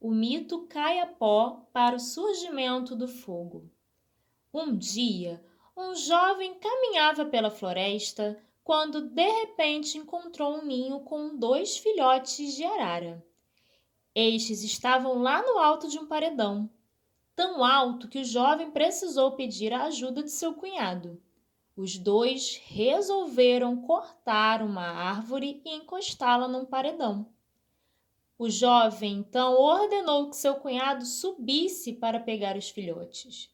o mito cai a pó para o surgimento do fogo. Um dia, um jovem caminhava pela floresta quando de repente encontrou um ninho com dois filhotes de arara. Estes estavam lá no alto de um paredão, tão alto que o jovem precisou pedir a ajuda de seu cunhado. Os dois resolveram cortar uma árvore e encostá-la num paredão. O jovem então ordenou que seu cunhado subisse para pegar os filhotes.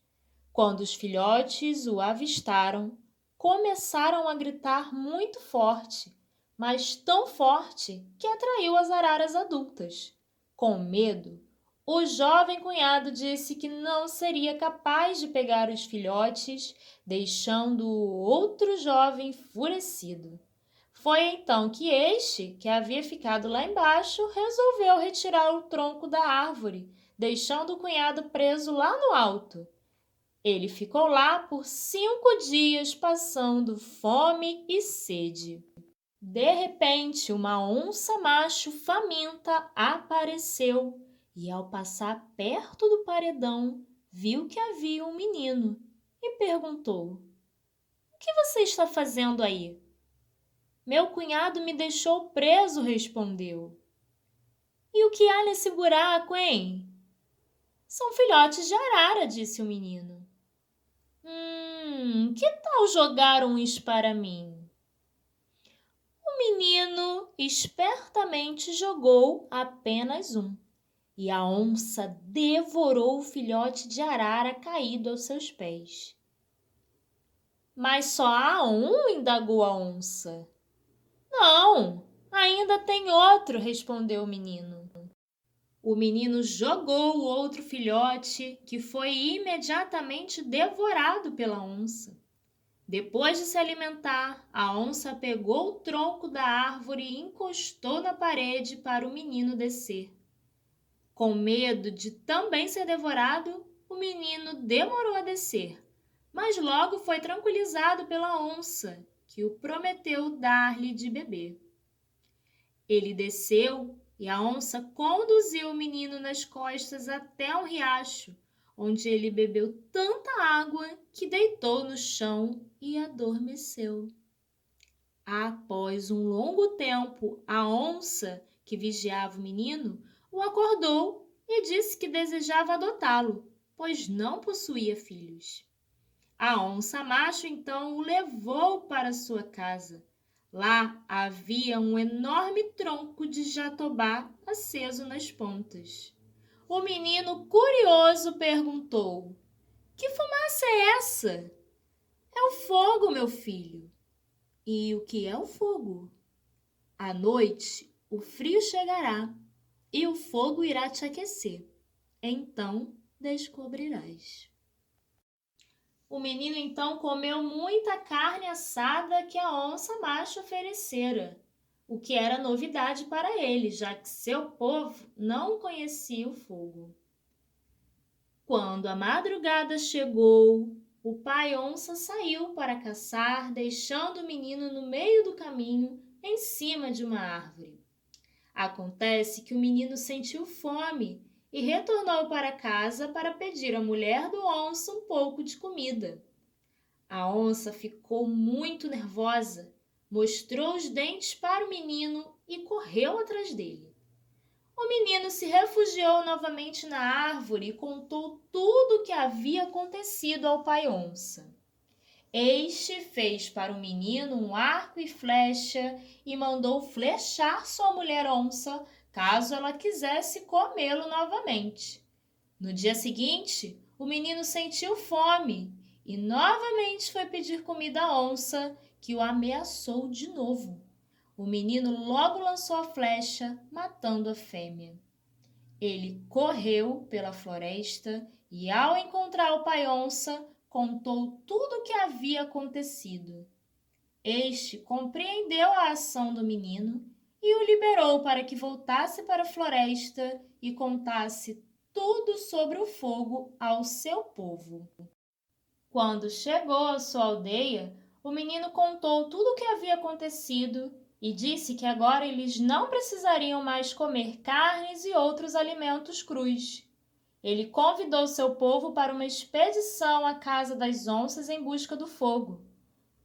Quando os filhotes o avistaram, começaram a gritar muito forte, mas tão forte que atraiu as araras adultas. Com medo, o jovem cunhado disse que não seria capaz de pegar os filhotes, deixando o outro jovem enfurecido. Foi então que este, que havia ficado lá embaixo, resolveu retirar o tronco da árvore, deixando o cunhado preso lá no alto. Ele ficou lá por cinco dias passando fome e sede. De repente, uma onça macho faminta apareceu e, ao passar perto do paredão, viu que havia um menino e perguntou: O que você está fazendo aí? Meu cunhado me deixou preso, respondeu. E o que há nesse buraco, hein? São filhotes de arara, disse o menino. Hum, que tal jogar uns para mim? O menino espertamente jogou apenas um e a onça devorou o filhote de arara caído aos seus pés. Mas só há um? indagou a onça. Não, ainda tem outro, respondeu o menino. O menino jogou o outro filhote, que foi imediatamente devorado pela onça. Depois de se alimentar, a onça pegou o tronco da árvore e encostou na parede para o menino descer. Com medo de também ser devorado, o menino demorou a descer, mas logo foi tranquilizado pela onça, que o prometeu dar-lhe de beber. Ele desceu e a onça conduziu o menino nas costas até um riacho, onde ele bebeu tanta água que deitou no chão e adormeceu. Após um longo tempo, a onça, que vigiava o menino, o acordou e disse que desejava adotá-lo, pois não possuía filhos. A onça macho então o levou para sua casa. Lá havia um enorme tronco de jatobá aceso nas pontas. O menino, curioso, perguntou: Que fumaça é essa? É o fogo, meu filho. E o que é o fogo? À noite, o frio chegará e o fogo irá te aquecer. Então descobrirás. O menino então comeu muita carne assada que a onça macho oferecera, o que era novidade para ele, já que seu povo não conhecia o fogo. Quando a madrugada chegou, o pai onça saiu para caçar, deixando o menino no meio do caminho, em cima de uma árvore. Acontece que o menino sentiu fome e retornou para casa para pedir à mulher do onça um pouco de comida. A onça ficou muito nervosa, mostrou os dentes para o menino e correu atrás dele. O menino se refugiou novamente na árvore e contou tudo o que havia acontecido ao pai onça. Este fez para o menino um arco e flecha e mandou flechar sua mulher onça, caso ela quisesse comê-lo novamente. No dia seguinte, o menino sentiu fome e novamente foi pedir comida à onça, que o ameaçou de novo. O menino logo lançou a flecha, matando a fêmea. Ele correu pela floresta e, ao encontrar o pai onça, contou tudo o que havia acontecido. Este compreendeu a ação do menino e o liberou para que voltasse para a floresta e contasse tudo sobre o fogo ao seu povo. Quando chegou à sua aldeia, o menino contou tudo o que havia acontecido e disse que agora eles não precisariam mais comer carnes e outros alimentos crus. Ele convidou seu povo para uma expedição à casa das onças em busca do fogo.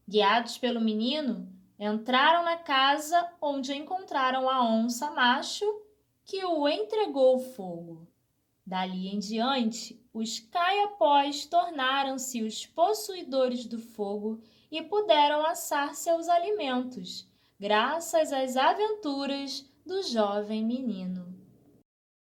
Guiados pelo menino, entraram na casa onde encontraram a onça macho que o entregou ao fogo. Dali em diante, os caiapós tornaram-se os possuidores do fogo e puderam assar seus alimentos graças às aventuras do jovem menino.